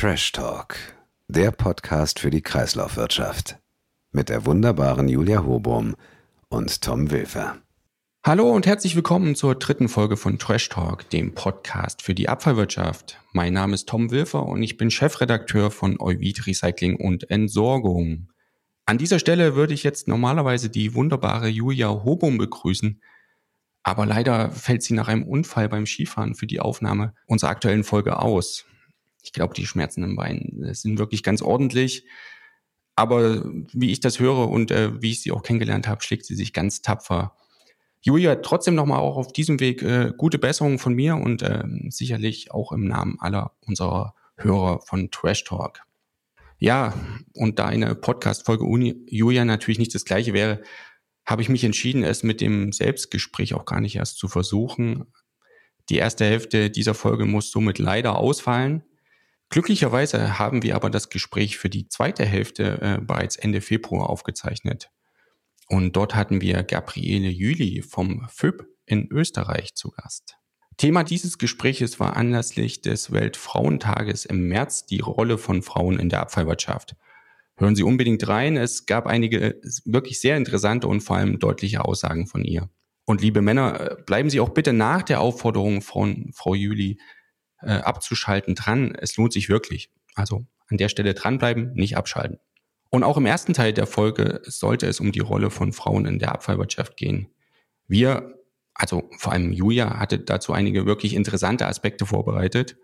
Trash Talk, der Podcast für die Kreislaufwirtschaft. Mit der wunderbaren Julia Hobum und Tom Wilfer. Hallo und herzlich willkommen zur dritten Folge von Trash Talk, dem Podcast für die Abfallwirtschaft. Mein Name ist Tom Wilfer und ich bin Chefredakteur von Euvid Recycling und Entsorgung. An dieser Stelle würde ich jetzt normalerweise die wunderbare Julia Hobum begrüßen, aber leider fällt sie nach einem Unfall beim Skifahren für die Aufnahme unserer aktuellen Folge aus. Ich glaube, die Schmerzen im Bein sind wirklich ganz ordentlich. Aber wie ich das höre und äh, wie ich sie auch kennengelernt habe, schlägt sie sich ganz tapfer. Julia, trotzdem nochmal auch auf diesem Weg äh, gute Besserung von mir und äh, sicherlich auch im Namen aller unserer Hörer von Trash Talk. Ja, und da eine Podcast-Folge Julia natürlich nicht das gleiche wäre, habe ich mich entschieden, es mit dem Selbstgespräch auch gar nicht erst zu versuchen. Die erste Hälfte dieser Folge muss somit leider ausfallen. Glücklicherweise haben wir aber das Gespräch für die zweite Hälfte äh, bereits Ende Februar aufgezeichnet. Und dort hatten wir Gabriele Jüli vom FÖB in Österreich zu Gast. Thema dieses Gespräches war anlässlich des Weltfrauentages im März die Rolle von Frauen in der Abfallwirtschaft – Hören Sie unbedingt rein. Es gab einige wirklich sehr interessante und vor allem deutliche Aussagen von ihr. Und liebe Männer, bleiben Sie auch bitte nach der Aufforderung von Frau Jüli äh, abzuschalten dran. Es lohnt sich wirklich. Also an der Stelle dranbleiben, nicht abschalten. Und auch im ersten Teil der Folge sollte es um die Rolle von Frauen in der Abfallwirtschaft gehen. Wir, also vor allem Julia, hatte dazu einige wirklich interessante Aspekte vorbereitet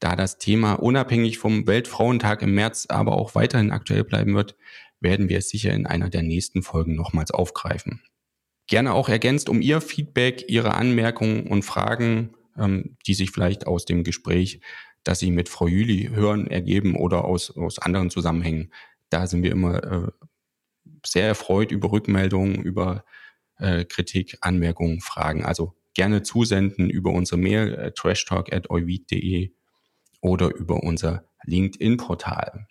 da das Thema unabhängig vom Weltfrauentag im März aber auch weiterhin aktuell bleiben wird, werden wir es sicher in einer der nächsten Folgen nochmals aufgreifen. Gerne auch ergänzt um Ihr Feedback, Ihre Anmerkungen und Fragen, ähm, die sich vielleicht aus dem Gespräch, das Sie mit Frau Jüli hören, ergeben oder aus, aus anderen Zusammenhängen. Da sind wir immer äh, sehr erfreut über Rückmeldungen, über äh, Kritik, Anmerkungen, Fragen. Also gerne zusenden über unsere Mail äh, trashtalk.euvid.de oder über unser LinkedIn-Portal.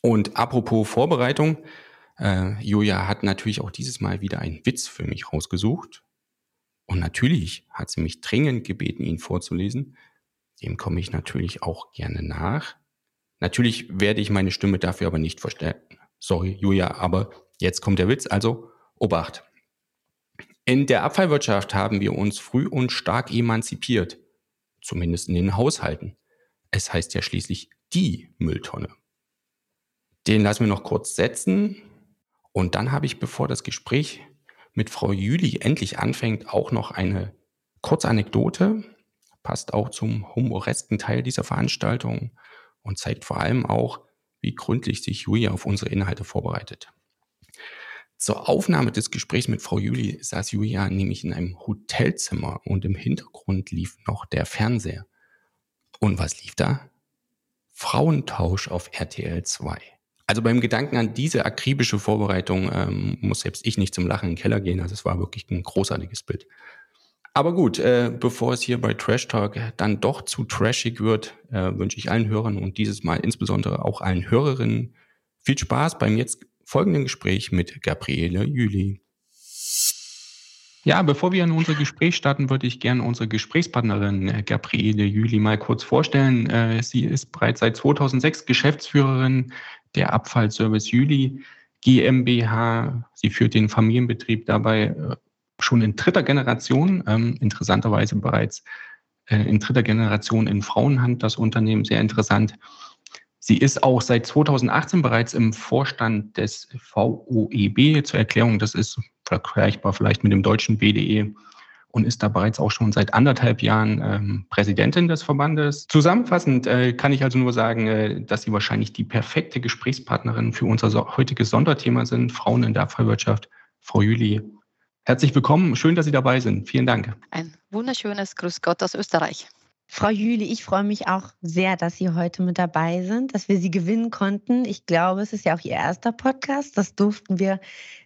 Und apropos Vorbereitung, äh, Julia hat natürlich auch dieses Mal wieder einen Witz für mich rausgesucht. Und natürlich hat sie mich dringend gebeten, ihn vorzulesen. Dem komme ich natürlich auch gerne nach. Natürlich werde ich meine Stimme dafür aber nicht verstärken. Sorry, Julia, aber jetzt kommt der Witz, also Obacht. In der Abfallwirtschaft haben wir uns früh und stark emanzipiert, zumindest in den Haushalten. Es heißt ja schließlich die Mülltonne. Den lassen wir noch kurz setzen. Und dann habe ich, bevor das Gespräch mit Frau Jüli endlich anfängt, auch noch eine kurze Anekdote. Passt auch zum humoresken Teil dieser Veranstaltung und zeigt vor allem auch, wie gründlich sich Julia auf unsere Inhalte vorbereitet. Zur Aufnahme des Gesprächs mit Frau Juli saß Julia nämlich in einem Hotelzimmer und im Hintergrund lief noch der Fernseher. Und was lief da? Frauentausch auf RTL 2. Also beim Gedanken an diese akribische Vorbereitung ähm, muss selbst ich nicht zum Lachen in den Keller gehen. Also es war wirklich ein großartiges Bild. Aber gut, äh, bevor es hier bei Trash Talk dann doch zu trashig wird, äh, wünsche ich allen Hörern und dieses Mal insbesondere auch allen Hörerinnen viel Spaß beim jetzt folgenden Gespräch mit Gabriele Jüli. Ja, bevor wir in unser Gespräch starten, würde ich gerne unsere Gesprächspartnerin äh, Gabriele Jüli mal kurz vorstellen. Äh, sie ist bereits seit 2006 Geschäftsführerin der Abfallservice Jüli GmbH. Sie führt den Familienbetrieb dabei äh, schon in dritter Generation, ähm, interessanterweise bereits in dritter Generation in Frauenhand das Unternehmen, sehr interessant. Sie ist auch seit 2018 bereits im Vorstand des VOEB. Zur Erklärung, das ist vergleichbar vielleicht mit dem deutschen BDE und ist da bereits auch schon seit anderthalb Jahren ähm, Präsidentin des Verbandes. Zusammenfassend äh, kann ich also nur sagen, äh, dass Sie wahrscheinlich die perfekte Gesprächspartnerin für unser so heutiges Sonderthema sind, Frauen in der Abfallwirtschaft. Frau Jüli, herzlich willkommen. Schön, dass Sie dabei sind. Vielen Dank. Ein wunderschönes Grüß Gott aus Österreich. Frau Jüli, ich freue mich auch sehr, dass Sie heute mit dabei sind, dass wir Sie gewinnen konnten. Ich glaube, es ist ja auch Ihr erster Podcast. Das durften wir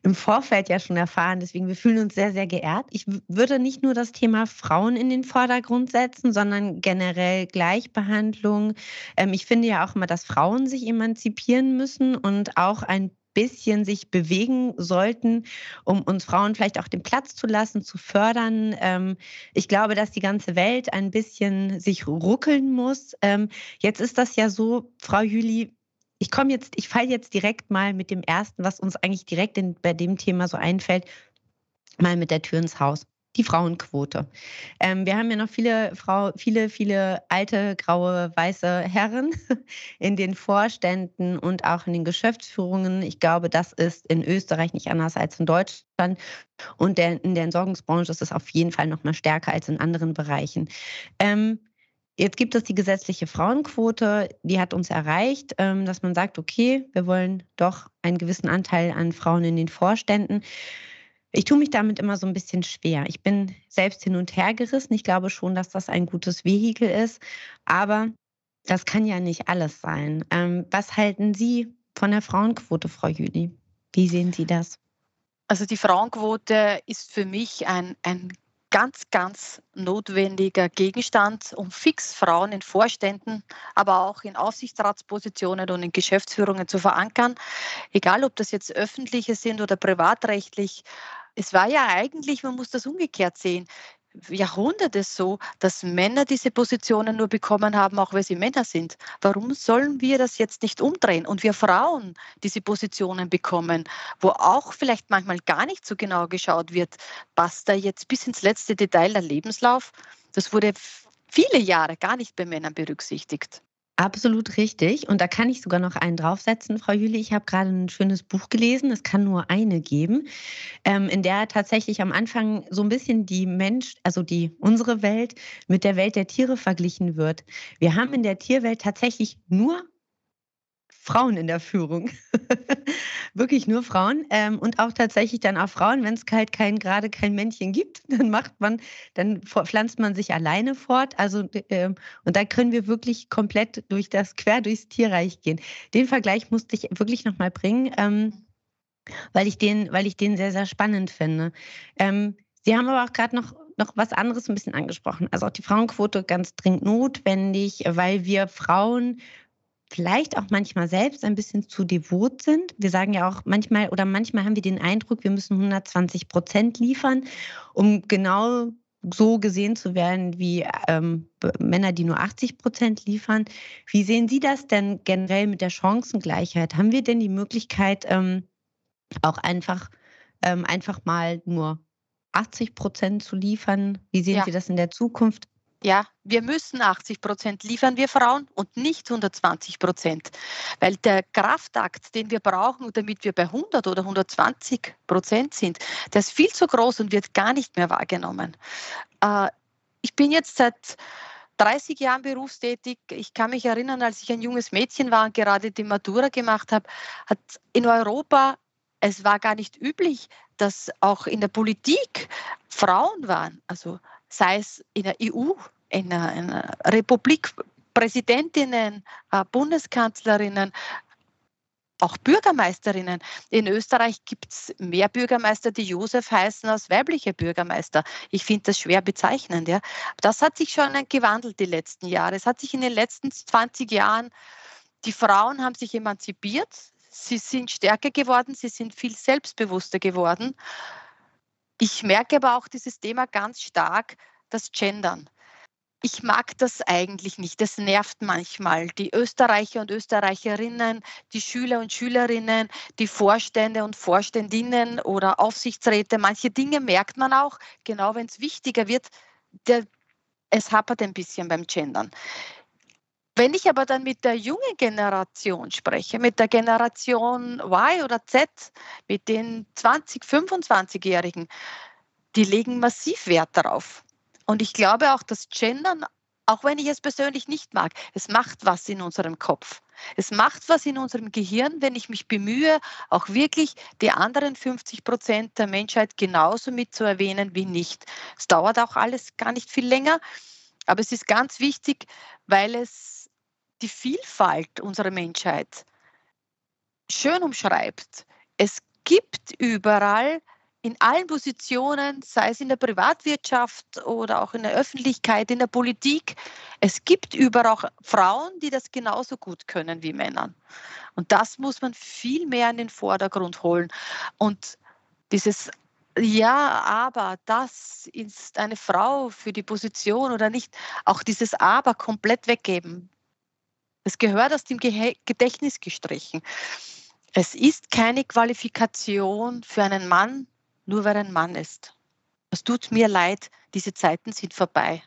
im Vorfeld ja schon erfahren. Deswegen, wir fühlen uns sehr, sehr geehrt. Ich würde nicht nur das Thema Frauen in den Vordergrund setzen, sondern generell Gleichbehandlung. Ähm, ich finde ja auch immer, dass Frauen sich emanzipieren müssen und auch ein bisschen sich bewegen sollten, um uns Frauen vielleicht auch den Platz zu lassen, zu fördern. Ähm, ich glaube, dass die ganze Welt ein bisschen sich ruckeln muss. Ähm, jetzt ist das ja so, Frau Jüli, ich komme jetzt, ich falle jetzt direkt mal mit dem ersten, was uns eigentlich direkt in, bei dem Thema so einfällt, mal mit der Tür ins Haus die Frauenquote. Ähm, wir haben ja noch viele Frau, viele, viele alte, graue, weiße Herren in den Vorständen und auch in den Geschäftsführungen. Ich glaube, das ist in Österreich nicht anders als in Deutschland. Und der, in der Entsorgungsbranche ist es auf jeden Fall noch mal stärker als in anderen Bereichen. Ähm, Jetzt gibt es die gesetzliche Frauenquote, die hat uns erreicht, ähm, dass man sagt, okay, wir wollen doch einen gewissen Anteil an Frauen in den Vorständen. Ich tue mich damit immer so ein bisschen schwer. Ich bin selbst hin und her gerissen. Ich glaube schon, dass das ein gutes Vehikel ist. Aber das kann ja nicht alles sein. Ähm, was halten Sie von der Frauenquote, Frau Jüli? Wie sehen Sie das? Also die Frauenquote ist für mich ein, ein ganz, ganz notwendiger Gegenstand, um fix Frauen in Vorständen, aber auch in Aufsichtsratspositionen und in Geschäftsführungen zu verankern. Egal, ob das jetzt öffentliche sind oder privatrechtlich, es war ja eigentlich, man muss das umgekehrt sehen, Jahrhunderte so, dass Männer diese Positionen nur bekommen haben, auch weil sie Männer sind. Warum sollen wir das jetzt nicht umdrehen und wir Frauen diese Positionen bekommen, wo auch vielleicht manchmal gar nicht so genau geschaut wird, passt da jetzt bis ins letzte Detail der Lebenslauf? Das wurde viele Jahre gar nicht bei Männern berücksichtigt. Absolut richtig. Und da kann ich sogar noch einen draufsetzen, Frau Jüli. Ich habe gerade ein schönes Buch gelesen. Es kann nur eine geben, ähm, in der tatsächlich am Anfang so ein bisschen die Mensch, also die unsere Welt mit der Welt der Tiere verglichen wird. Wir haben in der Tierwelt tatsächlich nur Frauen in der Führung. Wirklich nur Frauen. Ähm, und auch tatsächlich dann auch Frauen, wenn es halt kein, gerade kein Männchen gibt, dann macht man, dann pflanzt man sich alleine fort. Also, ähm, und da können wir wirklich komplett durch das, quer durchs Tierreich gehen. Den Vergleich musste ich wirklich nochmal bringen, ähm, weil ich den, weil ich den sehr, sehr spannend finde. Ähm, Sie haben aber auch gerade noch noch was anderes ein bisschen angesprochen. Also auch die Frauenquote ganz dringend notwendig, weil wir Frauen vielleicht auch manchmal selbst ein bisschen zu devot sind. Wir sagen ja auch manchmal oder manchmal haben wir den Eindruck, wir müssen 120 Prozent liefern, um genau so gesehen zu werden wie ähm, Männer, die nur 80 Prozent liefern. Wie sehen Sie das denn generell mit der Chancengleichheit? Haben wir denn die Möglichkeit, ähm, auch einfach, ähm, einfach mal nur 80 Prozent zu liefern? Wie sehen ja. Sie das in der Zukunft? Ja, wir müssen 80 Prozent liefern, wir Frauen, und nicht 120 Prozent. Weil der Kraftakt, den wir brauchen, damit wir bei 100 oder 120 Prozent sind, der ist viel zu groß und wird gar nicht mehr wahrgenommen. Äh, ich bin jetzt seit 30 Jahren berufstätig. Ich kann mich erinnern, als ich ein junges Mädchen war und gerade die Matura gemacht habe, hat in Europa, es war gar nicht üblich, dass auch in der Politik Frauen waren. Also sei es in der EU, in der, in der Republik, Präsidentinnen, äh, Bundeskanzlerinnen, auch Bürgermeisterinnen. In Österreich gibt es mehr Bürgermeister, die Josef heißen, als weibliche Bürgermeister. Ich finde das schwer bezeichnend. Ja. Das hat sich schon gewandelt die letzten Jahre. Es hat sich in den letzten 20 Jahren, die Frauen haben sich emanzipiert, sie sind stärker geworden, sie sind viel selbstbewusster geworden. Ich merke aber auch dieses Thema ganz stark, das Gendern. Ich mag das eigentlich nicht. Das nervt manchmal. Die Österreicher und Österreicherinnen, die Schüler und Schülerinnen, die Vorstände und Vorständinnen oder Aufsichtsräte, manche Dinge merkt man auch, genau wenn es wichtiger wird, der, es hapert ein bisschen beim Gendern. Wenn ich aber dann mit der jungen Generation spreche, mit der Generation Y oder Z, mit den 20, 25-Jährigen, die legen massiv Wert darauf. Und ich glaube auch, dass Gendern, auch wenn ich es persönlich nicht mag, es macht was in unserem Kopf. Es macht was in unserem Gehirn, wenn ich mich bemühe, auch wirklich die anderen 50 Prozent der Menschheit genauso mit zu erwähnen wie nicht. Es dauert auch alles gar nicht viel länger, aber es ist ganz wichtig, weil es die Vielfalt unserer Menschheit schön umschreibt. Es gibt überall in allen Positionen, sei es in der Privatwirtschaft oder auch in der Öffentlichkeit, in der Politik, es gibt überall auch Frauen, die das genauso gut können wie Männer. Und das muss man viel mehr in den Vordergrund holen. Und dieses ja, aber das ist eine Frau für die Position oder nicht, auch dieses Aber komplett weggeben. Es gehört aus dem Gedächtnis gestrichen. Es ist keine Qualifikation für einen Mann, nur weil er ein Mann ist. Es tut mir leid, diese Zeiten sind vorbei.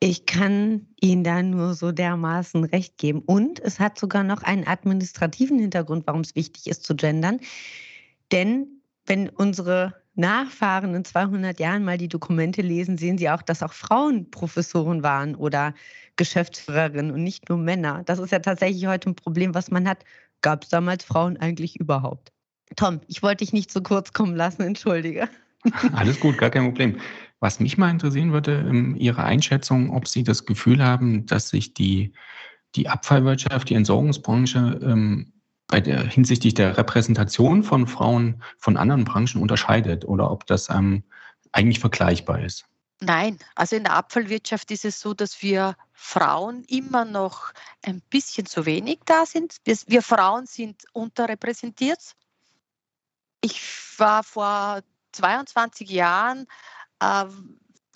Ich kann Ihnen da nur so dermaßen recht geben. Und es hat sogar noch einen administrativen Hintergrund, warum es wichtig ist zu gendern. Denn wenn unsere Nachfahren in 200 Jahren mal die Dokumente lesen, sehen sie auch, dass auch Frauen Professoren waren oder Geschäftsführerinnen und nicht nur Männer. Das ist ja tatsächlich heute ein Problem, was man hat. Gab es damals Frauen eigentlich überhaupt? Tom, ich wollte dich nicht zu kurz kommen lassen, entschuldige. Alles gut, gar kein Problem. Was mich mal interessieren würde, ähm, Ihre Einschätzung, ob Sie das Gefühl haben, dass sich die, die Abfallwirtschaft, die Entsorgungsbranche ähm, bei der, hinsichtlich der Repräsentation von Frauen von anderen Branchen unterscheidet oder ob das ähm, eigentlich vergleichbar ist. Nein, also in der Abfallwirtschaft ist es so, dass wir Frauen immer noch ein bisschen zu wenig da sind. Wir, wir Frauen sind unterrepräsentiert. Ich war vor 22 Jahren äh,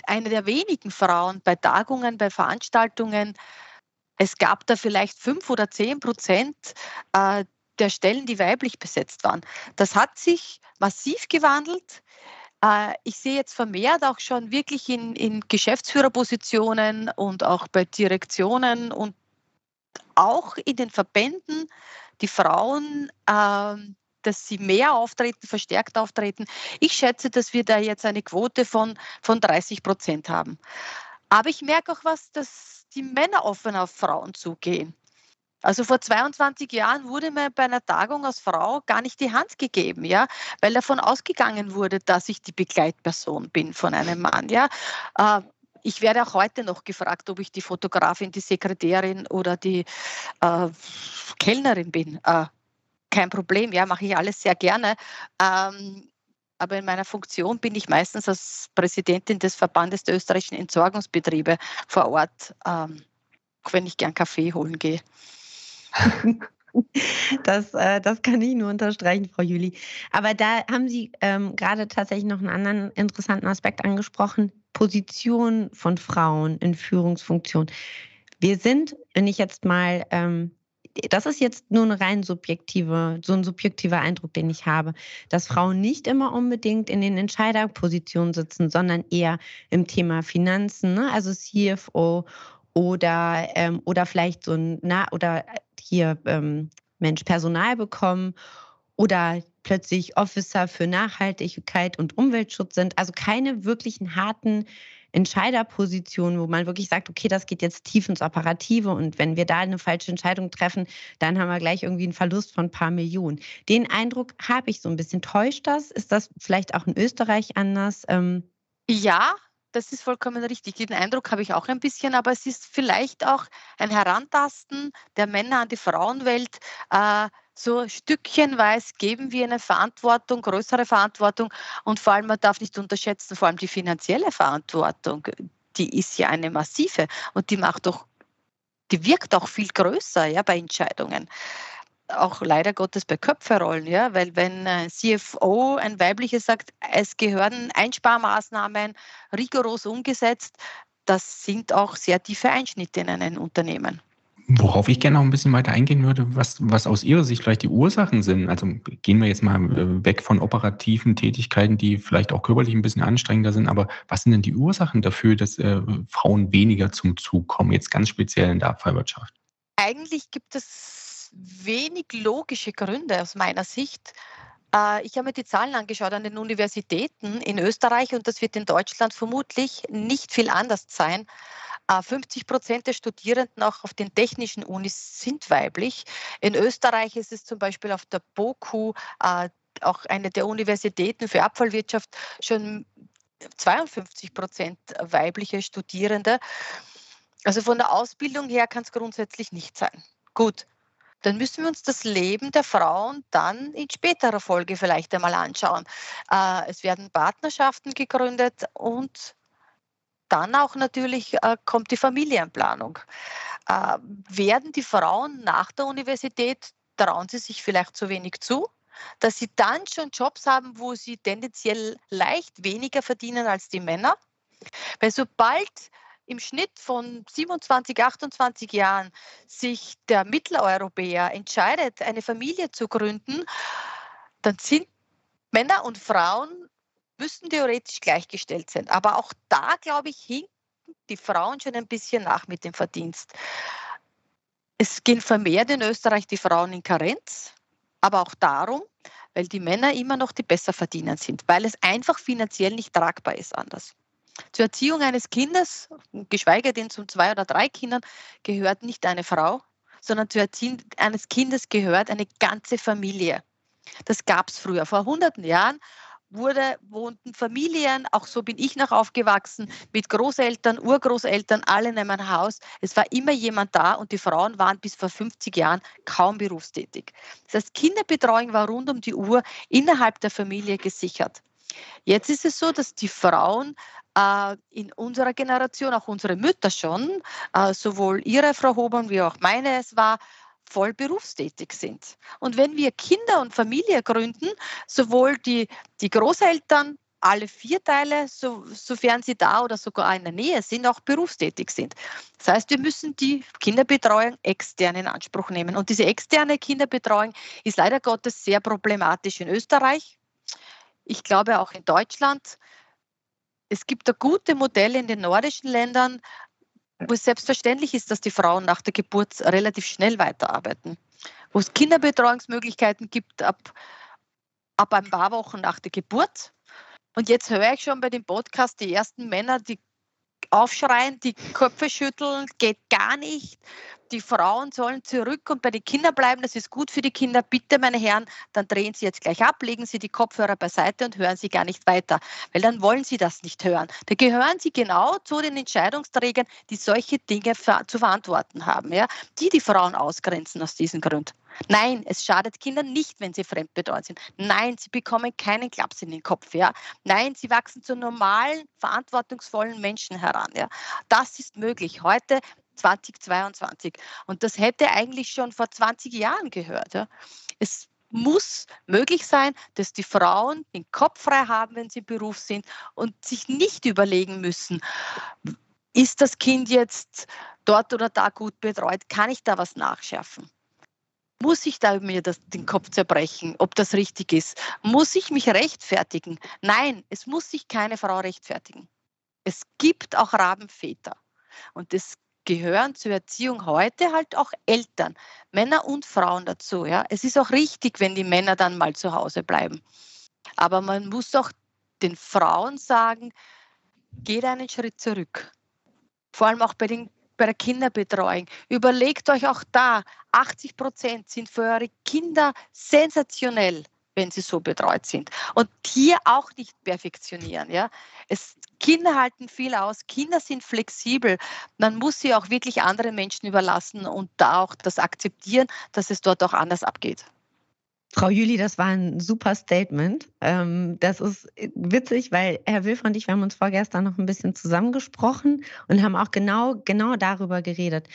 eine der wenigen Frauen bei Tagungen, bei Veranstaltungen. Es gab da vielleicht fünf oder zehn Prozent äh, der Stellen, die weiblich besetzt waren. Das hat sich massiv gewandelt. Äh, ich sehe jetzt vermehrt auch schon wirklich in, in Geschäftsführerpositionen und auch bei Direktionen und auch in den Verbänden die Frauen äh, dass sie mehr auftreten, verstärkt auftreten. Ich schätze, dass wir da jetzt eine Quote von, von 30 Prozent haben. Aber ich merke auch was, dass die Männer offen auf Frauen zugehen. Also vor 22 Jahren wurde mir bei einer Tagung als Frau gar nicht die Hand gegeben, ja, weil davon ausgegangen wurde, dass ich die Begleitperson bin von einem Mann, ja. Äh, ich werde auch heute noch gefragt, ob ich die Fotografin, die Sekretärin oder die äh, Kellnerin bin. Äh, kein Problem, ja, mache ich alles sehr gerne. Ähm, aber in meiner Funktion bin ich meistens als Präsidentin des Verbandes der österreichischen Entsorgungsbetriebe vor Ort, ähm, wenn ich gern Kaffee holen gehe. Das, äh, das kann ich nur unterstreichen, Frau Juli. Aber da haben Sie ähm, gerade tatsächlich noch einen anderen interessanten Aspekt angesprochen: Position von Frauen in Führungsfunktionen. Wir sind, wenn ich jetzt mal ähm, das ist jetzt nur eine rein subjektive, so ein subjektiver Eindruck, den ich habe, dass Frauen nicht immer unbedingt in den Entscheiderpositionen sitzen, sondern eher im Thema Finanzen, ne? also CFO oder, ähm, oder vielleicht so ein, na, oder hier ähm, Mensch Personal bekommen oder plötzlich Officer für Nachhaltigkeit und Umweltschutz sind. Also keine wirklichen harten Entscheiderposition, wo man wirklich sagt, okay, das geht jetzt tief ins Operative und wenn wir da eine falsche Entscheidung treffen, dann haben wir gleich irgendwie einen Verlust von ein paar Millionen. Den Eindruck habe ich so ein bisschen. Täuscht das? Ist das vielleicht auch in Österreich anders? Ähm ja, das ist vollkommen richtig. Den Eindruck habe ich auch ein bisschen, aber es ist vielleicht auch ein Herantasten der Männer an die Frauenwelt. Äh, so stückchenweise geben wir eine Verantwortung, größere Verantwortung und vor allem, man darf nicht unterschätzen, vor allem die finanzielle Verantwortung, die ist ja eine massive und die macht doch, die wirkt auch viel größer ja, bei Entscheidungen auch leider Gottes bei Köpferollen, ja, weil wenn ein CFO, ein weibliches sagt, es gehören Einsparmaßnahmen rigoros umgesetzt, das sind auch sehr tiefe Einschnitte in einem Unternehmen. Worauf ich gerne noch ein bisschen weiter eingehen würde, was, was aus Ihrer Sicht vielleicht die Ursachen sind. Also gehen wir jetzt mal äh, weg von operativen Tätigkeiten, die vielleicht auch körperlich ein bisschen anstrengender sind, aber was sind denn die Ursachen dafür, dass äh, Frauen weniger zum Zug kommen, jetzt ganz speziell in der Abfallwirtschaft? Eigentlich gibt es wenig logische Gründe aus meiner Sicht. Äh, ich habe mir die Zahlen angeschaut an den Universitäten in Österreich und das wird in Deutschland vermutlich nicht viel anders sein. 50 äh, Prozent der Studierenden auch auf den technischen Unis sind weiblich. In Österreich ist es zum Beispiel auf der BOKU, äh, auch eine der Universitäten für Abfallwirtschaft, schon 52 Prozent weibliche Studierende. Also von der Ausbildung her kann es grundsätzlich nicht sein. Gut. Dann müssen wir uns das Leben der Frauen dann in späterer Folge vielleicht einmal anschauen. Äh, es werden Partnerschaften gegründet und dann auch natürlich äh, kommt die Familienplanung. Äh, werden die Frauen nach der Universität, trauen sie sich vielleicht zu wenig zu, dass sie dann schon Jobs haben, wo sie tendenziell leicht weniger verdienen als die Männer? Weil sobald im Schnitt von 27, 28 Jahren sich der Mitteleuropäer entscheidet, eine Familie zu gründen, dann sind Männer und Frauen müssten theoretisch gleichgestellt sein. Aber auch da, glaube ich, hinken die Frauen schon ein bisschen nach mit dem Verdienst. Es gehen vermehrt in Österreich die Frauen in Karenz, aber auch darum, weil die Männer immer noch die Besserverdiener sind, weil es einfach finanziell nicht tragbar ist anders. Zur Erziehung eines Kindes, geschweige denn zu zwei oder drei Kindern, gehört nicht eine Frau, sondern zur Erziehung eines Kindes gehört eine ganze Familie. Das gab es früher. Vor hunderten Jahren wurde, wohnten Familien, auch so bin ich noch aufgewachsen, mit Großeltern, Urgroßeltern, alle in einem Haus. Es war immer jemand da und die Frauen waren bis vor 50 Jahren kaum berufstätig. Das heißt, Kinderbetreuung war rund um die Uhr innerhalb der Familie gesichert. Jetzt ist es so, dass die Frauen äh, in unserer Generation, auch unsere Mütter schon, äh, sowohl ihre Frau Hobern wie auch meine es war, voll berufstätig sind. Und wenn wir Kinder und Familie gründen, sowohl die, die Großeltern, alle vier Teile, so, sofern sie da oder sogar in der Nähe sind, auch berufstätig sind. Das heißt, wir müssen die Kinderbetreuung extern in Anspruch nehmen. Und diese externe Kinderbetreuung ist leider Gottes sehr problematisch in Österreich. Ich glaube auch in Deutschland. Es gibt da gute Modelle in den nordischen Ländern, wo es selbstverständlich ist, dass die Frauen nach der Geburt relativ schnell weiterarbeiten. Wo es Kinderbetreuungsmöglichkeiten gibt ab, ab ein paar Wochen nach der Geburt. Und jetzt höre ich schon bei dem Podcast die ersten Männer, die aufschreien, die Köpfe schütteln, geht gar nicht. Die Frauen sollen zurück und bei den Kindern bleiben, das ist gut für die Kinder. Bitte, meine Herren, dann drehen Sie jetzt gleich ab, legen Sie die Kopfhörer beiseite und hören Sie gar nicht weiter, weil dann wollen Sie das nicht hören. Da gehören Sie genau zu den Entscheidungsträgern, die solche Dinge zu verantworten haben, ja? die die Frauen ausgrenzen aus diesen Gründen. Nein, es schadet Kindern nicht, wenn sie fremdbetreut sind. Nein, sie bekommen keinen Klaps in den Kopf. Ja? Nein, sie wachsen zu normalen, verantwortungsvollen Menschen heran. Ja? Das ist möglich heute 2022. Und das hätte eigentlich schon vor 20 Jahren gehört. Ja? Es muss möglich sein, dass die Frauen den Kopf frei haben, wenn sie im Beruf sind und sich nicht überlegen müssen, ist das Kind jetzt dort oder da gut betreut? Kann ich da was nachschärfen? Muss ich da mir das, den Kopf zerbrechen, ob das richtig ist? Muss ich mich rechtfertigen? Nein, es muss sich keine Frau rechtfertigen. Es gibt auch Rabenväter. Und es gehören zur Erziehung heute halt auch Eltern, Männer und Frauen dazu. Ja? Es ist auch richtig, wenn die Männer dann mal zu Hause bleiben. Aber man muss auch den Frauen sagen, geht einen Schritt zurück. Vor allem auch bei den bei der Kinderbetreuung. Überlegt euch auch da, 80 Prozent sind für eure Kinder sensationell, wenn sie so betreut sind. Und hier auch nicht perfektionieren. Ja? Es, Kinder halten viel aus, Kinder sind flexibel. Man muss sie auch wirklich anderen Menschen überlassen und da auch das akzeptieren, dass es dort auch anders abgeht. Frau Juli, das war ein super Statement. Ähm, das ist witzig, weil Herr Wilf und ich, wir haben uns vorgestern noch ein bisschen zusammengesprochen und haben auch genau, genau darüber geredet.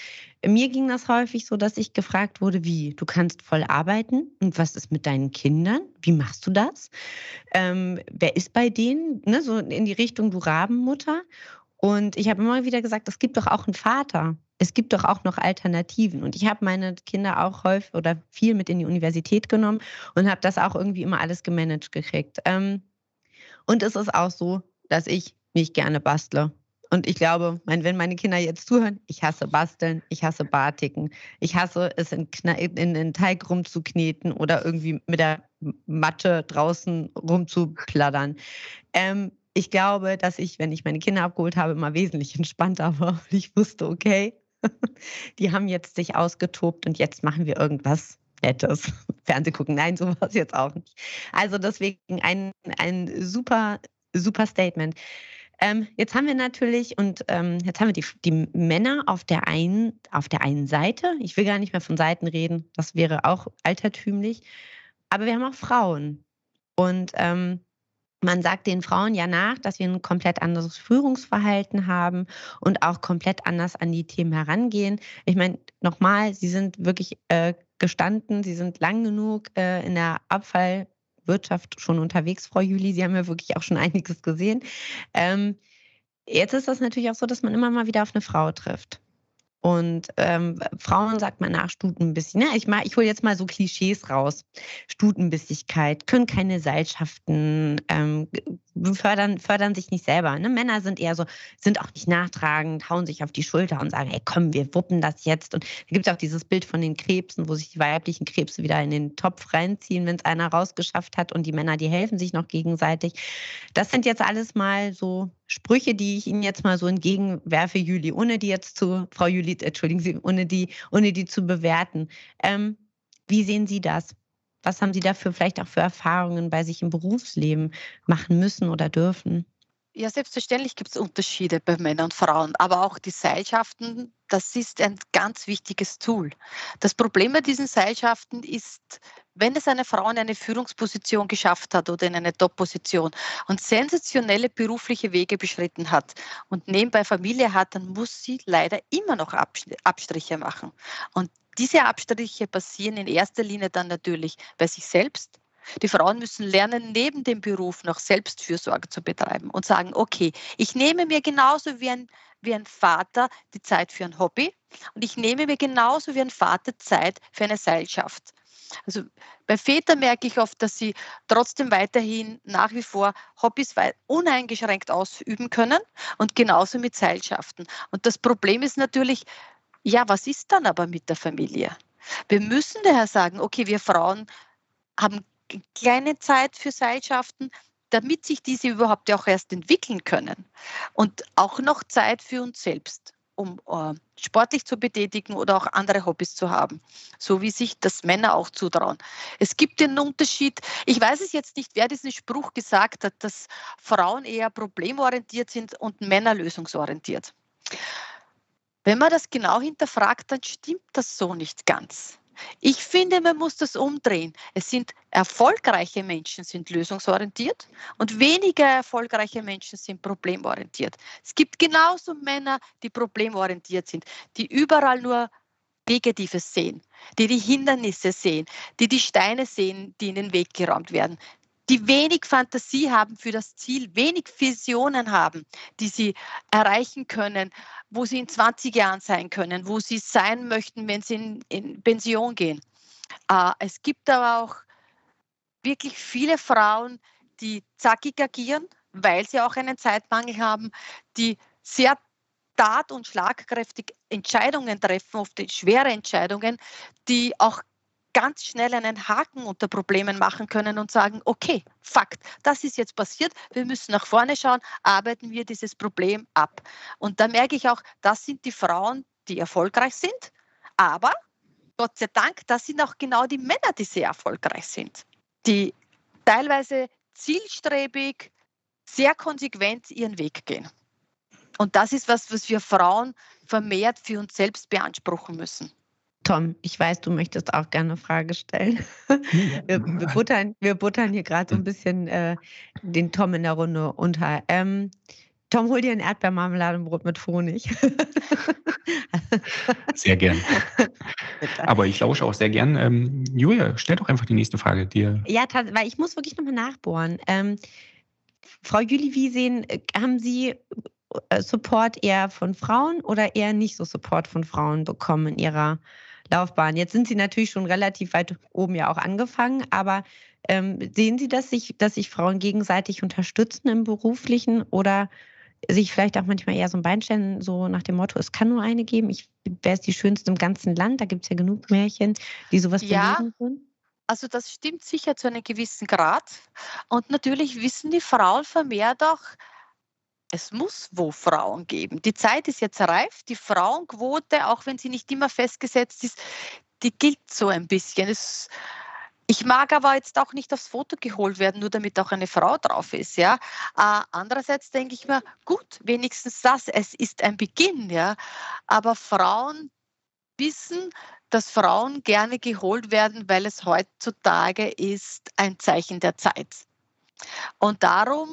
Mir ging das häufig so, dass ich gefragt wurde, wie, du kannst voll arbeiten und was ist mit deinen Kindern? Wie machst du das? Ähm, wer ist bei denen? Ne, so in die Richtung, du Rabenmutter. Und ich habe immer wieder gesagt, es gibt doch auch einen Vater. Es gibt doch auch noch Alternativen. Und ich habe meine Kinder auch häufig oder viel mit in die Universität genommen und habe das auch irgendwie immer alles gemanagt gekriegt. Ähm, und es ist auch so, dass ich nicht gerne bastle. Und ich glaube, wenn meine Kinder jetzt zuhören, ich hasse Basteln, ich hasse Batiken, ich hasse es in, in den Teig rumzukneten oder irgendwie mit der Matte draußen rumzupladdern. Ähm, ich glaube, dass ich, wenn ich meine Kinder abgeholt habe, immer wesentlich entspannter war. Und ich wusste, okay, die haben jetzt sich ausgetobt und jetzt machen wir irgendwas Nettes. Fernseh gucken, nein, sowas jetzt auch nicht. Also deswegen ein, ein super, super Statement. Ähm, jetzt haben wir natürlich, und ähm, jetzt haben wir die, die Männer auf der, einen, auf der einen Seite. Ich will gar nicht mehr von Seiten reden, das wäre auch altertümlich. Aber wir haben auch Frauen. Und ähm, man sagt den Frauen ja nach, dass wir ein komplett anderes Führungsverhalten haben und auch komplett anders an die Themen herangehen. Ich meine, nochmal, sie sind wirklich äh, gestanden, sie sind lang genug äh, in der Abfall- Wirtschaft schon unterwegs, Frau Juli. Sie haben ja wirklich auch schon einiges gesehen. Ähm, jetzt ist das natürlich auch so, dass man immer mal wieder auf eine Frau trifft. Und ähm, Frauen sagt man nach Stutenbissig. Ne? Ich, ich hole jetzt mal so Klischees raus. Stutenbissigkeit, können keine Seilschaften, ähm, fördern, fördern sich nicht selber. Ne? Männer sind eher so, sind auch nicht nachtragend, hauen sich auf die Schulter und sagen, hey komm, wir wuppen das jetzt. Und da gibt es auch dieses Bild von den Krebsen, wo sich die weiblichen Krebse wieder in den Topf reinziehen, wenn es einer rausgeschafft hat und die Männer, die helfen sich noch gegenseitig. Das sind jetzt alles mal so Sprüche, die ich Ihnen jetzt mal so entgegenwerfe, Juli, ohne die jetzt zu, Frau Juli, entschuldigen Sie, ohne die, ohne die zu bewerten. Ähm, wie sehen Sie das? Was haben Sie dafür vielleicht auch für Erfahrungen bei sich im Berufsleben machen müssen oder dürfen? Ja, selbstverständlich gibt es Unterschiede bei Männern und Frauen, aber auch die Seilschaften, das ist ein ganz wichtiges Tool. Das Problem bei diesen Seilschaften ist, wenn es eine Frau in eine Führungsposition geschafft hat oder in eine Top-Position und sensationelle berufliche Wege beschritten hat und nebenbei Familie hat, dann muss sie leider immer noch Abstriche machen. Und diese Abstriche passieren in erster Linie dann natürlich bei sich selbst, die Frauen müssen lernen, neben dem Beruf noch Selbstfürsorge zu betreiben und sagen, okay, ich nehme mir genauso wie ein, wie ein Vater die Zeit für ein Hobby und ich nehme mir genauso wie ein Vater Zeit für eine Seilschaft. Also bei Vätern merke ich oft, dass sie trotzdem weiterhin nach wie vor Hobbys uneingeschränkt ausüben können und genauso mit Seilschaften. Und das Problem ist natürlich, ja, was ist dann aber mit der Familie? Wir müssen daher sagen, okay, wir Frauen haben kleine Zeit für Seilschaften, damit sich diese überhaupt auch erst entwickeln können. Und auch noch Zeit für uns selbst, um äh, sportlich zu betätigen oder auch andere Hobbys zu haben, so wie sich das Männer auch zutrauen. Es gibt den Unterschied, ich weiß es jetzt nicht, wer diesen Spruch gesagt hat, dass Frauen eher problemorientiert sind und Männer lösungsorientiert. Wenn man das genau hinterfragt, dann stimmt das so nicht ganz. Ich finde, man muss das umdrehen. Es sind erfolgreiche Menschen sind lösungsorientiert und weniger erfolgreiche Menschen sind problemorientiert. Es gibt genauso Männer, die problemorientiert sind, die überall nur Negatives sehen, die die Hindernisse sehen, die die Steine sehen, die in den Weg geräumt werden, die wenig Fantasie haben für das Ziel, wenig Visionen haben, die sie erreichen können, wo sie in 20 Jahren sein können, wo sie sein möchten, wenn sie in, in Pension gehen. Äh, es gibt aber auch wirklich viele Frauen, die zackig agieren, weil sie auch einen Zeitmangel haben, die sehr tat- und schlagkräftig Entscheidungen treffen, oft schwere Entscheidungen, die auch ganz schnell einen Haken unter Problemen machen können und sagen, okay, Fakt, das ist jetzt passiert, wir müssen nach vorne schauen, arbeiten wir dieses Problem ab. Und da merke ich auch, das sind die Frauen, die erfolgreich sind, aber Gott sei Dank, das sind auch genau die Männer, die sehr erfolgreich sind, die teilweise zielstrebig, sehr konsequent ihren Weg gehen. Und das ist was, was wir Frauen vermehrt für uns selbst beanspruchen müssen. Tom, ich weiß, du möchtest auch gerne eine Frage stellen. Wir, wir buttern, wir buttern hier gerade so ein bisschen äh, den Tom in der Runde unter. Ähm, Tom, hol dir ein Erdbeermarmeladenbrot mit Honig. Sehr gern. Aber ich lausche auch sehr gern. Ähm, Julia, stell doch einfach die nächste Frage dir. Ja, weil ich muss wirklich nochmal nachbohren. Ähm, Frau Juli, wie sehen, äh, haben Sie äh, Support eher von Frauen oder eher nicht so Support von Frauen bekommen in Ihrer Laufbahn. Jetzt sind Sie natürlich schon relativ weit oben ja auch angefangen, aber ähm, sehen Sie das, sich, dass sich Frauen gegenseitig unterstützen im Beruflichen oder sich vielleicht auch manchmal eher so ein Bein stellen, so nach dem Motto, es kann nur eine geben, ich wäre es die schönste im ganzen Land, da gibt es ja genug Märchen, die sowas ja. belegen können? Also das stimmt sicher zu einem gewissen Grad. Und natürlich wissen die Frauen vermehrt auch, es muss wo Frauen geben. Die Zeit ist jetzt reif. Die Frauenquote, auch wenn sie nicht immer festgesetzt ist, die gilt so ein bisschen. Es, Ich mag aber jetzt auch nicht aufs Foto geholt werden, nur damit auch eine Frau drauf ist, ja. Äh, andererseits denke ich mir, gut, wenigstens das, es ist ein Beginn, ja. Aber Frauen wissen, dass Frauen gerne geholt werden, weil es heutzutage ist ein Zeichen der Zeit. Und darum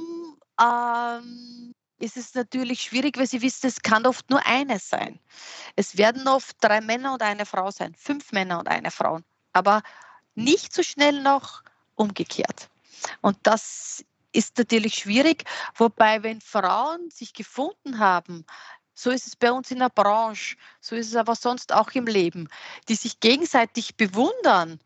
ähm, ist es natürlich schwierig, weil Sie wissen, es kann oft nur eines sein. Es werden oft drei Männer und eine Frau sein, fünf Männer und eine Frau. Aber nicht so schnell noch umgekehrt. Und das ist natürlich schwierig, wobei wenn Frauen sich gefunden haben, so ist es bei uns in der Branche, so ist es aber sonst auch im Leben, die sich gegenseitig bewundern,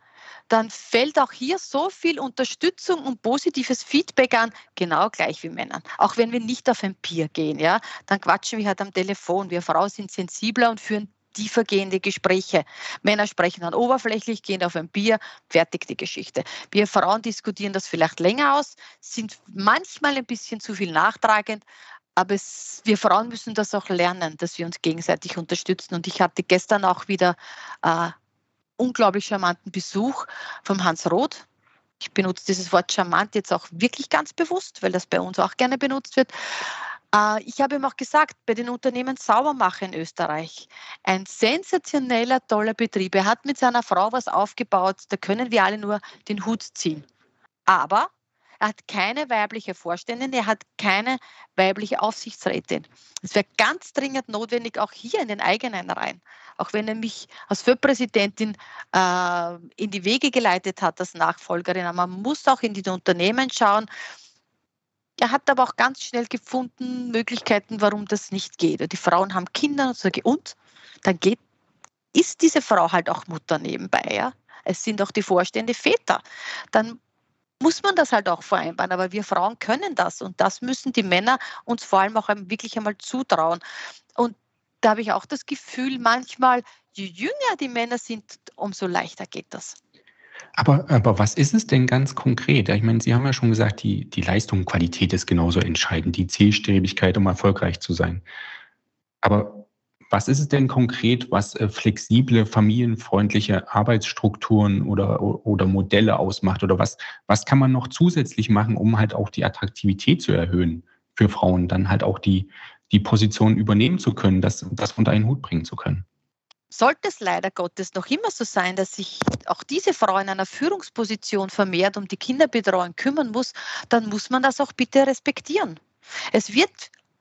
dann fällt auch hier so viel Unterstützung und positives Feedback an, genau gleich wie Männern. Auch wenn wir nicht auf ein Bier gehen, ja, dann quatschen wir halt am Telefon. Wir Frauen sind sensibler und führen tiefergehende Gespräche. Männer sprechen dann oberflächlich, gehen auf ein Bier, fertig die Geschichte. Wir Frauen diskutieren das vielleicht länger aus, sind manchmal ein bisschen zu viel nachtragend, aber es, wir Frauen müssen das auch lernen, dass wir uns gegenseitig unterstützen. Und ich hatte gestern auch wieder äh, unglaublich charmanten Besuch vom Hans Roth. Ich benutze dieses Wort charmant jetzt auch wirklich ganz bewusst, weil das bei uns auch gerne benutzt wird. Äh, ich habe ihm auch gesagt, bei den Unternehmen Saubermacher in Österreich, ein sensationeller, toller Betrieb. Er hat mit seiner Frau was aufgebaut, da können wir alle nur den Hut ziehen. Aber er hat keine weibliche Vorständin, er hat keine weibliche Aufsichtsrätin. Es wäre ganz dringend notwendig, auch hier in den eigenen Reihen, auch wenn er mich als FÖP-Präsidentin äh, in die Wege geleitet hat als Nachfolgerin. Aber man muss auch in die Unternehmen schauen. Er hat aber auch ganz schnell gefunden Möglichkeiten, warum das nicht geht. Die Frauen haben Kinder und sage und dann geht, ist diese Frau halt auch Mutter nebenbei. Ja? Es sind auch die Vorstände Väter. Dann muss man das halt auch vereinbaren. Aber wir Frauen können das und das müssen die Männer uns vor allem auch wirklich einmal zutrauen. Und da habe ich auch das Gefühl, manchmal, je jünger die Männer sind, umso leichter geht das. Aber, aber was ist es denn ganz konkret? Ich meine, Sie haben ja schon gesagt, die, die Leistung und Qualität ist genauso entscheidend, die Zielstrebigkeit, um erfolgreich zu sein. Aber was ist es denn konkret, was äh, flexible, familienfreundliche Arbeitsstrukturen oder, oder Modelle ausmacht? Oder was, was kann man noch zusätzlich machen, um halt auch die Attraktivität zu erhöhen für Frauen, dann halt auch die, die Position übernehmen zu können, das, das unter einen Hut bringen zu können? Sollte es leider Gottes noch immer so sein, dass sich auch diese Frau in einer Führungsposition vermehrt um die Kinderbetreuung kümmern muss, dann muss man das auch bitte respektieren. Es wird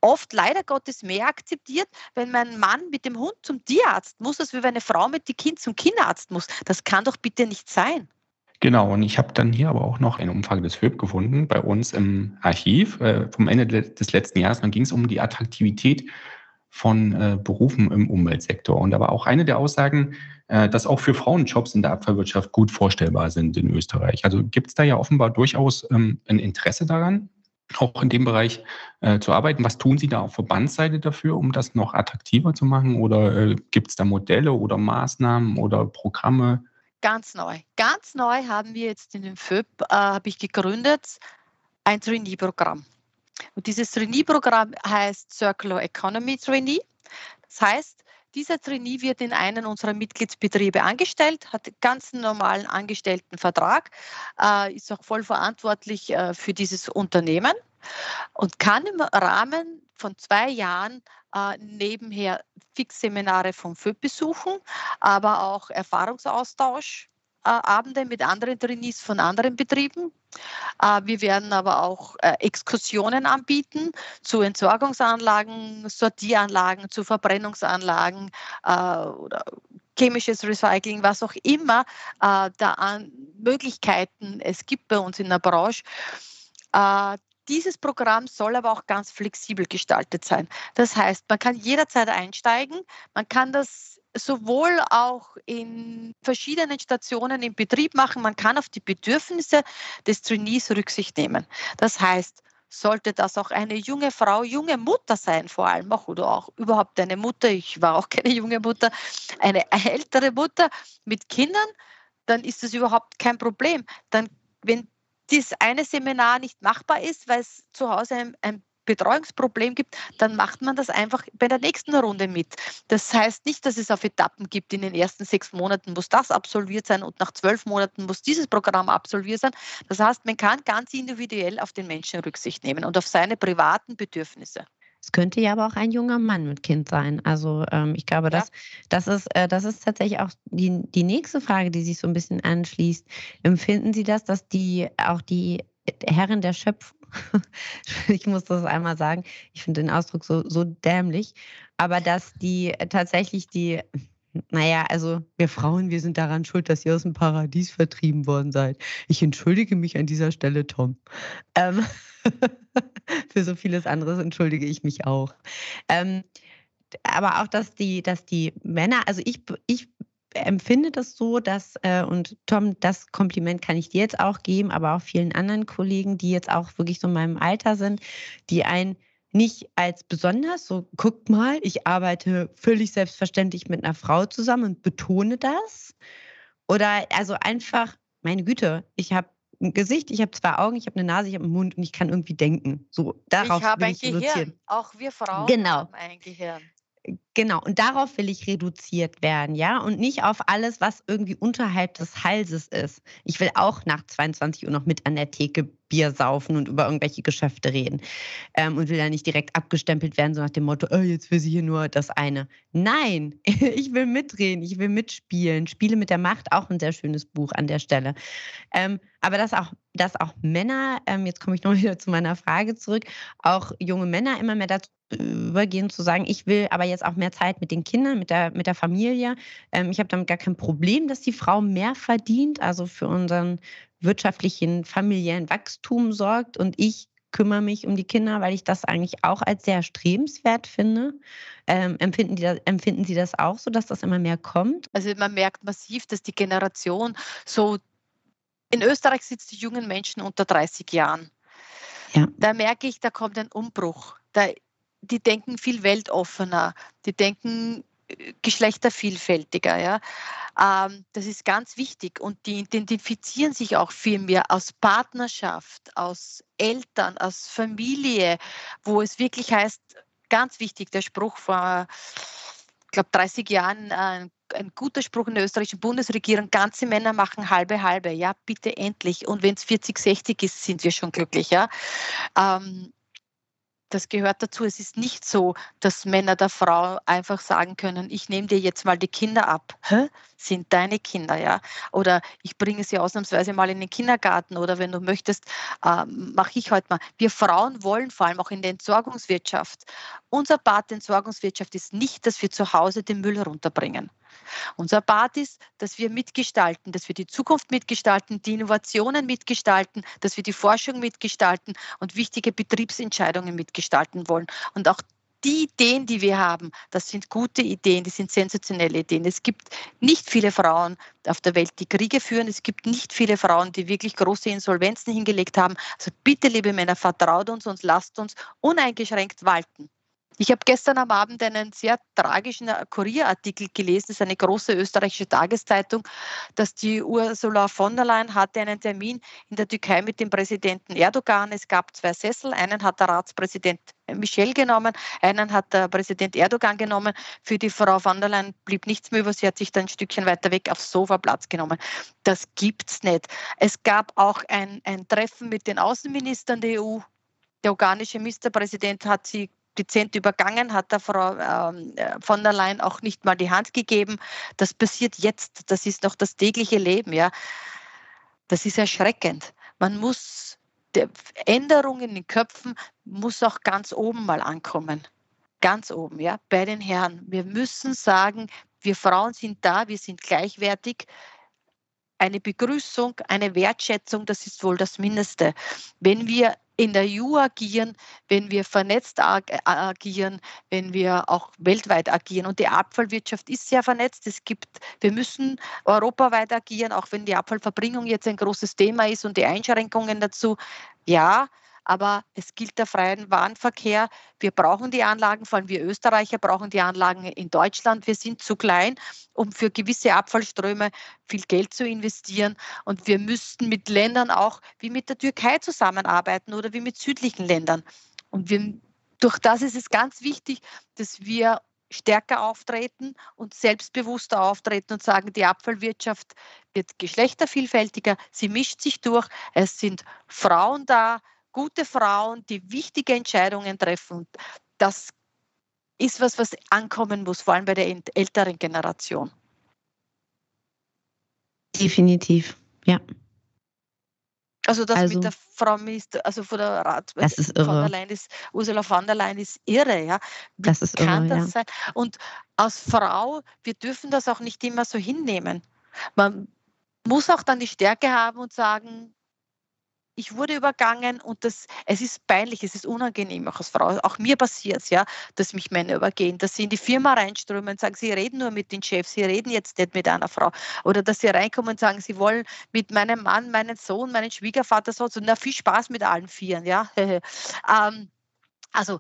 oft leider Gottes mehr akzeptiert, wenn mein Mann mit dem Hund zum Tierarzt muss, als wenn eine Frau mit dem Kind zum Kinderarzt muss. Das kann doch bitte nicht sein. Genau, und ich habe dann hier aber auch noch eine Umfrage des HÖP gefunden bei uns im Archiv äh, vom Ende des letzten Jahres. Dann ging es um die Attraktivität von äh, Berufen im Umweltsektor. Und da war auch eine der Aussagen, äh, dass auch für Frauen Jobs in der Abfallwirtschaft gut vorstellbar sind in Österreich. Also gibt es da ja offenbar durchaus ähm, ein Interesse daran, auch in dem Bereich äh, zu arbeiten. Was tun Sie da auf Verbandsseite dafür, um das noch attraktiver zu machen? Oder äh, gibt es da Modelle oder Maßnahmen oder Programme? Ganz neu. Ganz neu haben wir jetzt in dem FÖB, äh, habe ich gegründet, ein Trainee-Programm. Und dieses Trainee-Programm heißt Circular Economy Trainee. Das heißt, dieser Trainee wird in einen unserer Mitgliedsbetriebe angestellt, hat ganz normalen Angestelltenvertrag, äh, ist auch voll verantwortlich äh, für dieses Unternehmen und kann im Rahmen von zwei Jahren äh, nebenher Fixseminare vom FÖB besuchen, aber auch Erfahrungsaustausch Abende mit anderen Trainees von anderen Betrieben. Äh, wir werden aber auch äh, Exkursionen anbieten zu Entsorgungsanlagen, Sortieranlagen, zu Verbrennungsanlagen äh, oder chemisches Recycling, was auch immer da an Möglichkeiten es gibt bei uns in der Branche. Dieses Programm soll aber auch ganz flexibel gestaltet sein. Das heißt, man kann jederzeit einsteigen, man kann das sowohl auch in verschiedenen Stationen im Betrieb machen. Man kann auf die Bedürfnisse des Trainees Rücksicht nehmen. Das heißt, sollte das auch eine junge Frau, junge Mutter sein, vor allem auch, oder auch überhaupt eine Mutter, ich war auch keine junge Mutter, eine ältere Mutter mit Kindern, dann ist das überhaupt kein Problem. Dann, wenn dieses eine Seminar nicht machbar ist, weil es zu Hause ein, ein Betreuungsproblem gibt, dann macht man das einfach bei der nächsten Runde mit. Das heißt nicht, dass es auf Etappen gibt. In den ersten sechs Monaten muss das absolviert sein und nach zwölf Monaten muss dieses Programm absolviert sein. Das heißt, man kann ganz individuell auf den Menschen Rücksicht nehmen und auf seine privaten Bedürfnisse. Es könnte ja aber auch ein junger Mann mit Kind sein. Also ähm, ich glaube, das, das, ist, äh, das ist tatsächlich auch die, die nächste Frage, die sich so ein bisschen anschließt. Empfinden Sie das, dass die auch die Herren der Schöpfung, ich muss das einmal sagen, ich finde den Ausdruck so, so dämlich, aber dass die tatsächlich die naja, also wir Frauen, wir sind daran schuld, dass ihr aus dem Paradies vertrieben worden seid. Ich entschuldige mich an dieser Stelle, Tom. Ähm, für so vieles anderes entschuldige ich mich auch. Ähm, aber auch, dass die, dass die Männer, also ich, ich empfinde das so, dass, äh, und Tom, das Kompliment kann ich dir jetzt auch geben, aber auch vielen anderen Kollegen, die jetzt auch wirklich so in meinem Alter sind, die ein nicht als besonders, so guckt mal, ich arbeite völlig selbstverständlich mit einer Frau zusammen und betone das. Oder also einfach, meine Güte, ich habe ein Gesicht, ich habe zwei Augen, ich habe eine Nase, ich habe einen Mund und ich kann irgendwie denken. So darauf ich habe ein ich Gehirn. Auch wir Frauen Genau. haben ein Gehirn. Genau, und darauf will ich reduziert werden, ja, und nicht auf alles, was irgendwie unterhalb des Halses ist. Ich will auch nach 22 Uhr noch mit an der Theke Bier saufen und über irgendwelche Geschäfte reden ähm, und will da nicht direkt abgestempelt werden, so nach dem Motto, oh, jetzt will sie hier nur das eine. Nein, ich will mitreden, ich will mitspielen. Spiele mit der Macht, auch ein sehr schönes Buch an der Stelle. Ähm, aber dass auch, dass auch Männer, ähm, jetzt komme ich noch wieder zu meiner Frage zurück, auch junge Männer immer mehr dazu übergehen zu sagen, ich will aber jetzt auch mehr Zeit mit den Kindern, mit der, mit der Familie. Ähm, ich habe damit gar kein Problem, dass die Frau mehr verdient, also für unseren wirtschaftlichen, familiären Wachstum sorgt und ich kümmere mich um die Kinder, weil ich das eigentlich auch als sehr strebenswert finde. Ähm, empfinden, die das, empfinden Sie das auch so, dass das immer mehr kommt? Also man merkt massiv, dass die Generation so, in Österreich sitzt die jungen Menschen unter 30 Jahren. Ja. Da merke ich, da kommt ein Umbruch. Da, die denken viel weltoffener, die denken äh, geschlechtervielfältiger. Ja? Ähm, das ist ganz wichtig und die identifizieren sich auch viel mehr aus Partnerschaft, aus Eltern, aus Familie, wo es wirklich heißt, ganz wichtig, der Spruch vor, ich glaube, 30 Jahren, ein, ein guter Spruch in der österreichischen Bundesregierung, ganze Männer machen halbe halbe, ja, bitte endlich. Und wenn es 40, 60 ist, sind wir schon glücklich, ja. Ähm, das gehört dazu. Es ist nicht so, dass Männer der Frau einfach sagen können, ich nehme dir jetzt mal die Kinder ab. Hä? Sind deine Kinder, ja? Oder ich bringe sie ausnahmsweise mal in den Kindergarten oder wenn du möchtest, äh, mache ich heute mal. Wir Frauen wollen vor allem auch in der Entsorgungswirtschaft. Unser Part der Entsorgungswirtschaft ist nicht, dass wir zu Hause den Müll runterbringen. Unser Part ist, dass wir mitgestalten, dass wir die Zukunft mitgestalten, die Innovationen mitgestalten, dass wir die Forschung mitgestalten und wichtige Betriebsentscheidungen mitgestalten wollen. Und auch die Ideen, die wir haben, das sind gute Ideen, die sind sensationelle Ideen. Es gibt nicht viele Frauen auf der Welt, die Kriege führen. Es gibt nicht viele Frauen, die wirklich große Insolvenzen hingelegt haben. Also bitte, liebe Männer, vertraut uns und lasst uns uneingeschränkt walten. Ich habe gestern am Abend einen sehr tragischen Kurierartikel gelesen, das ist eine große österreichische Tageszeitung, dass die Ursula von der Leyen hatte einen Termin in der Türkei mit dem Präsidenten Erdogan. Es gab zwei Sessel, einen hat der Ratspräsident Michel genommen, einen hat der Präsident Erdogan genommen. Für die Frau von der Leyen blieb nichts mehr über, sie hat sich dann ein Stückchen weiter weg aufs Sofa Platz genommen. Das gibt's nicht. Es gab auch ein, ein Treffen mit den Außenministern der EU. Der organische Ministerpräsident hat sie dezent übergangen, hat der Frau ähm, äh, von der Leyen auch nicht mal die Hand gegeben. Das passiert jetzt. Das ist noch das tägliche Leben. Ja. Das ist erschreckend. Man muss, Änderungen in den Köpfen muss auch ganz oben mal ankommen. Ganz oben, ja, bei den Herren. Wir müssen sagen, wir Frauen sind da, wir sind gleichwertig. Eine Begrüßung, eine Wertschätzung, das ist wohl das Mindeste. Wenn wir in der EU agieren, wenn wir vernetzt äh, agieren, wenn wir auch weltweit agieren. Und die Abfallwirtschaft ist sehr vernetzt. Es gibt, wir müssen europaweit agieren, auch wenn die Abfallverbringung jetzt ein großes Thema ist und die Einschränkungen dazu. Ja, aber es gilt der freie Warenverkehr. Wir brauchen die Anlagen, vor allem wir Österreicher brauchen die Anlagen in Deutschland. Wir sind zu klein, um für gewisse Abfallströme viel Geld zu investieren. Und wir müssten mit Ländern auch wie mit der Türkei zusammenarbeiten oder wie mit südlichen Ländern. Und wir, durch das ist es ganz wichtig, dass wir stärker auftreten und selbstbewusster auftreten und sagen, die Abfallwirtschaft wird geschlechtervielfältiger, sie mischt sich durch, es sind Frauen da, gute Frauen, die wichtige Entscheidungen treffen. Und das ist was, was ankommen muss, vor allem bei der älteren Generation. Definitiv, ja. Also das also, mit der Frau Minister, also von der Rat, das ist irre. von der Leyen ist, Ursula von der Leyen ist irre, ja. Wie das ist kann irre, das ja. sein? Und als Frau, wir dürfen das auch nicht immer so hinnehmen. Man muss auch dann die Stärke haben und sagen, ich wurde übergangen und das, es ist peinlich, es ist unangenehm auch als Frau. Auch mir passiert es, ja, dass mich Männer übergehen, dass sie in die Firma reinströmen und sagen, sie reden nur mit den Chefs, sie reden jetzt nicht mit einer Frau. Oder dass sie reinkommen und sagen, sie wollen mit meinem Mann, meinen Sohn, meinen Schwiegervater so, so na viel Spaß mit allen Vieren, ja. ähm, also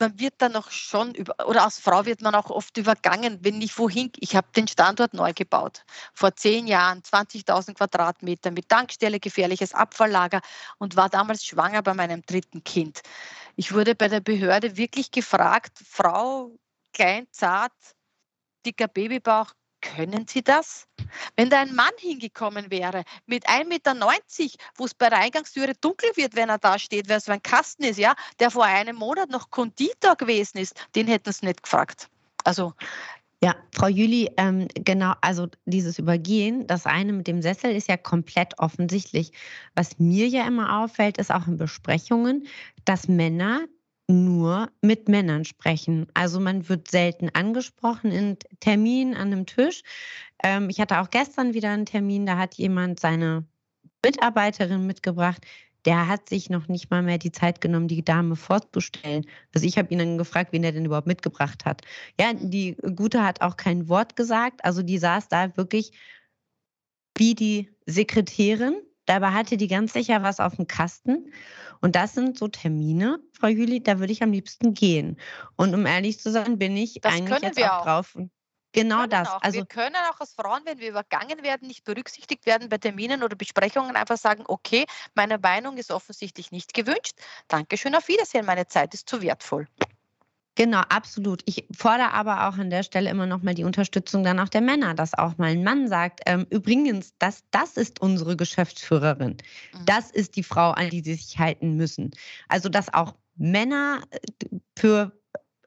man wird dann auch schon über, oder als Frau wird man auch oft übergangen, wenn ich wohin, ich habe den Standort neu gebaut, vor zehn Jahren, 20.000 Quadratmeter mit Tankstelle, gefährliches Abfalllager und war damals schwanger bei meinem dritten Kind. Ich wurde bei der Behörde wirklich gefragt, Frau, klein, zart, dicker Babybauch, können Sie das? Wenn da ein Mann hingekommen wäre mit 1,90 Meter, wo es bei der Eingangstüre dunkel wird, wenn er da steht, weil es so ein Kasten ist, ja, der vor einem Monat noch Konditor gewesen ist, den hätten sie nicht gefragt. Also ja, Frau Jüli, ähm, genau, also dieses Übergehen, das eine mit dem Sessel ist ja komplett offensichtlich. Was mir ja immer auffällt, ist auch in Besprechungen, dass Männer nur mit Männern sprechen. Also man wird selten angesprochen in Terminen an einem Tisch. Ähm, ich hatte auch gestern wieder einen Termin, da hat jemand seine Mitarbeiterin mitgebracht. Der hat sich noch nicht mal mehr die Zeit genommen, die Dame vorzustellen. Also ich habe ihn dann gefragt, wen er denn überhaupt mitgebracht hat. Ja, die Gute hat auch kein Wort gesagt. Also die saß da wirklich wie die Sekretärin Dabei hatte die ganz sicher was auf dem Kasten. Und das sind so Termine, Frau Jüli, da würde ich am liebsten gehen. Und um ehrlich zu sein, bin ich das eigentlich jetzt auch, auch drauf. Genau das. Auch. Also, wir können auch als Frauen, wenn wir übergangen werden, nicht berücksichtigt werden bei Terminen oder Besprechungen, einfach sagen, okay, meine Meinung ist offensichtlich nicht gewünscht. Dankeschön, auf Wiedersehen, meine Zeit ist zu wertvoll. Genau, absolut. Ich fordere aber auch an der Stelle immer noch mal die Unterstützung dann auch der Männer, dass auch mal ein Mann sagt, ähm, übrigens, das, das ist unsere Geschäftsführerin. Mhm. Das ist die Frau, an die sie sich halten müssen. Also, dass auch Männer äh, für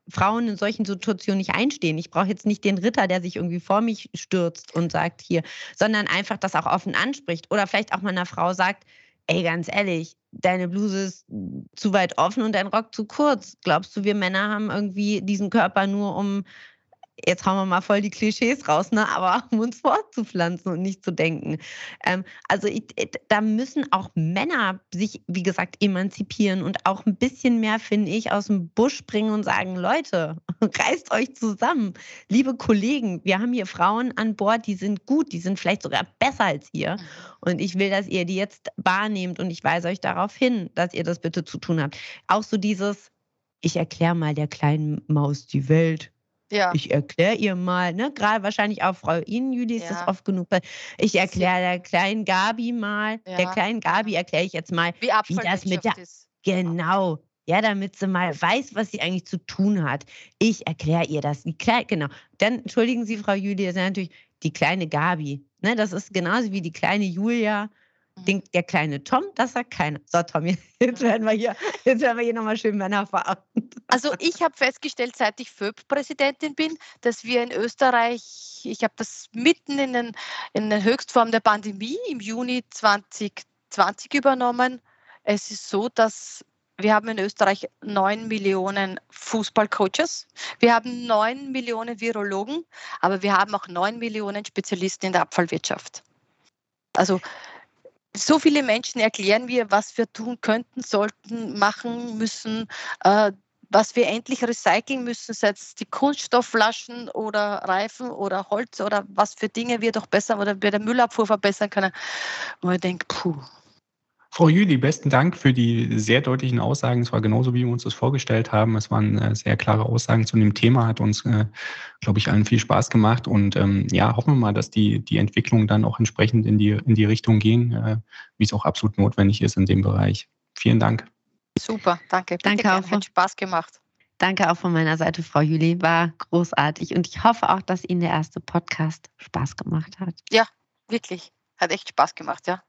Frauen in solchen Situationen nicht einstehen. Ich brauche jetzt nicht den Ritter, der sich irgendwie vor mich stürzt und sagt hier, sondern einfach das auch offen anspricht. Oder vielleicht auch mal einer Frau sagt, ey, ganz ehrlich, deine Bluse ist zu weit offen und dein Rock zu kurz. Glaubst du, wir Männer haben irgendwie diesen Körper nur, um jetzt hauen wir mal voll die Klischees raus, ne? aber um uns fortzupflanzen und nicht zu denken. Ähm, also ich, da müssen auch Männer sich, wie gesagt, emanzipieren und auch ein bisschen mehr, finde ich, aus dem Busch bringen und sagen, Leute, reißt euch zusammen. Liebe Kollegen, wir haben hier Frauen an Bord, die sind gut, die sind vielleicht sogar besser als ihr. Und ich will, dass ihr die jetzt wahrnehmt und ich weise euch darauf hin, dass ihr das bitte zu tun habt. Auch so dieses, ich erkläre mal der kleinen Maus die Welt. Ja. Ich erkläre ihr mal, ne? Gerade wahrscheinlich auch Frau Ihnen, Juli, ist ja. das oft genug. Ich erkläre der kleinen Gabi mal, ja. der kleinen Gabi erkläre ich jetzt mal, wie, wie das mit der. Ist. Genau. Ja, damit sie mal weiß, was sie eigentlich zu tun hat. Ich erkläre ihr das. Die Kle genau. Dann entschuldigen Sie, Frau Julia, das ist natürlich die kleine Gabi. Ne, das ist genauso wie die kleine Julia den, der kleine Tom, das sagt keiner. So, Tom, jetzt werden wir hier, jetzt werden wir hier nochmal schön Männer fahren. Also ich habe festgestellt, seit ich FÖB-Präsidentin bin, dass wir in Österreich, ich habe das mitten in den, in den Höchstform der Pandemie im Juni 2020 übernommen. Es ist so, dass wir haben in Österreich neun Millionen Fußballcoaches. Wir haben neun Millionen Virologen, aber wir haben auch neun Millionen Spezialisten in der Abfallwirtschaft. Also so viele Menschen erklären wir, was wir tun könnten, sollten, machen müssen, äh, was wir endlich recyceln müssen, sei es die Kunststoffflaschen oder Reifen oder Holz oder was für Dinge wir doch besser oder bei der Müllabfuhr verbessern können. Und ich denke, puh, Frau Jüli, besten Dank für die sehr deutlichen Aussagen. Es war genauso, wie wir uns das vorgestellt haben. Es waren äh, sehr klare Aussagen zu dem Thema, hat uns, äh, glaube ich, allen viel Spaß gemacht. Und ähm, ja, hoffen wir mal, dass die, die Entwicklungen dann auch entsprechend in die, in die Richtung gehen, äh, wie es auch absolut notwendig ist in dem Bereich. Vielen Dank. Super, danke. Bitte danke auch. Hat Spaß gemacht. Danke auch von meiner Seite, Frau Juli. War großartig. Und ich hoffe auch, dass Ihnen der erste Podcast Spaß gemacht hat. Ja, wirklich. Hat echt Spaß gemacht, ja.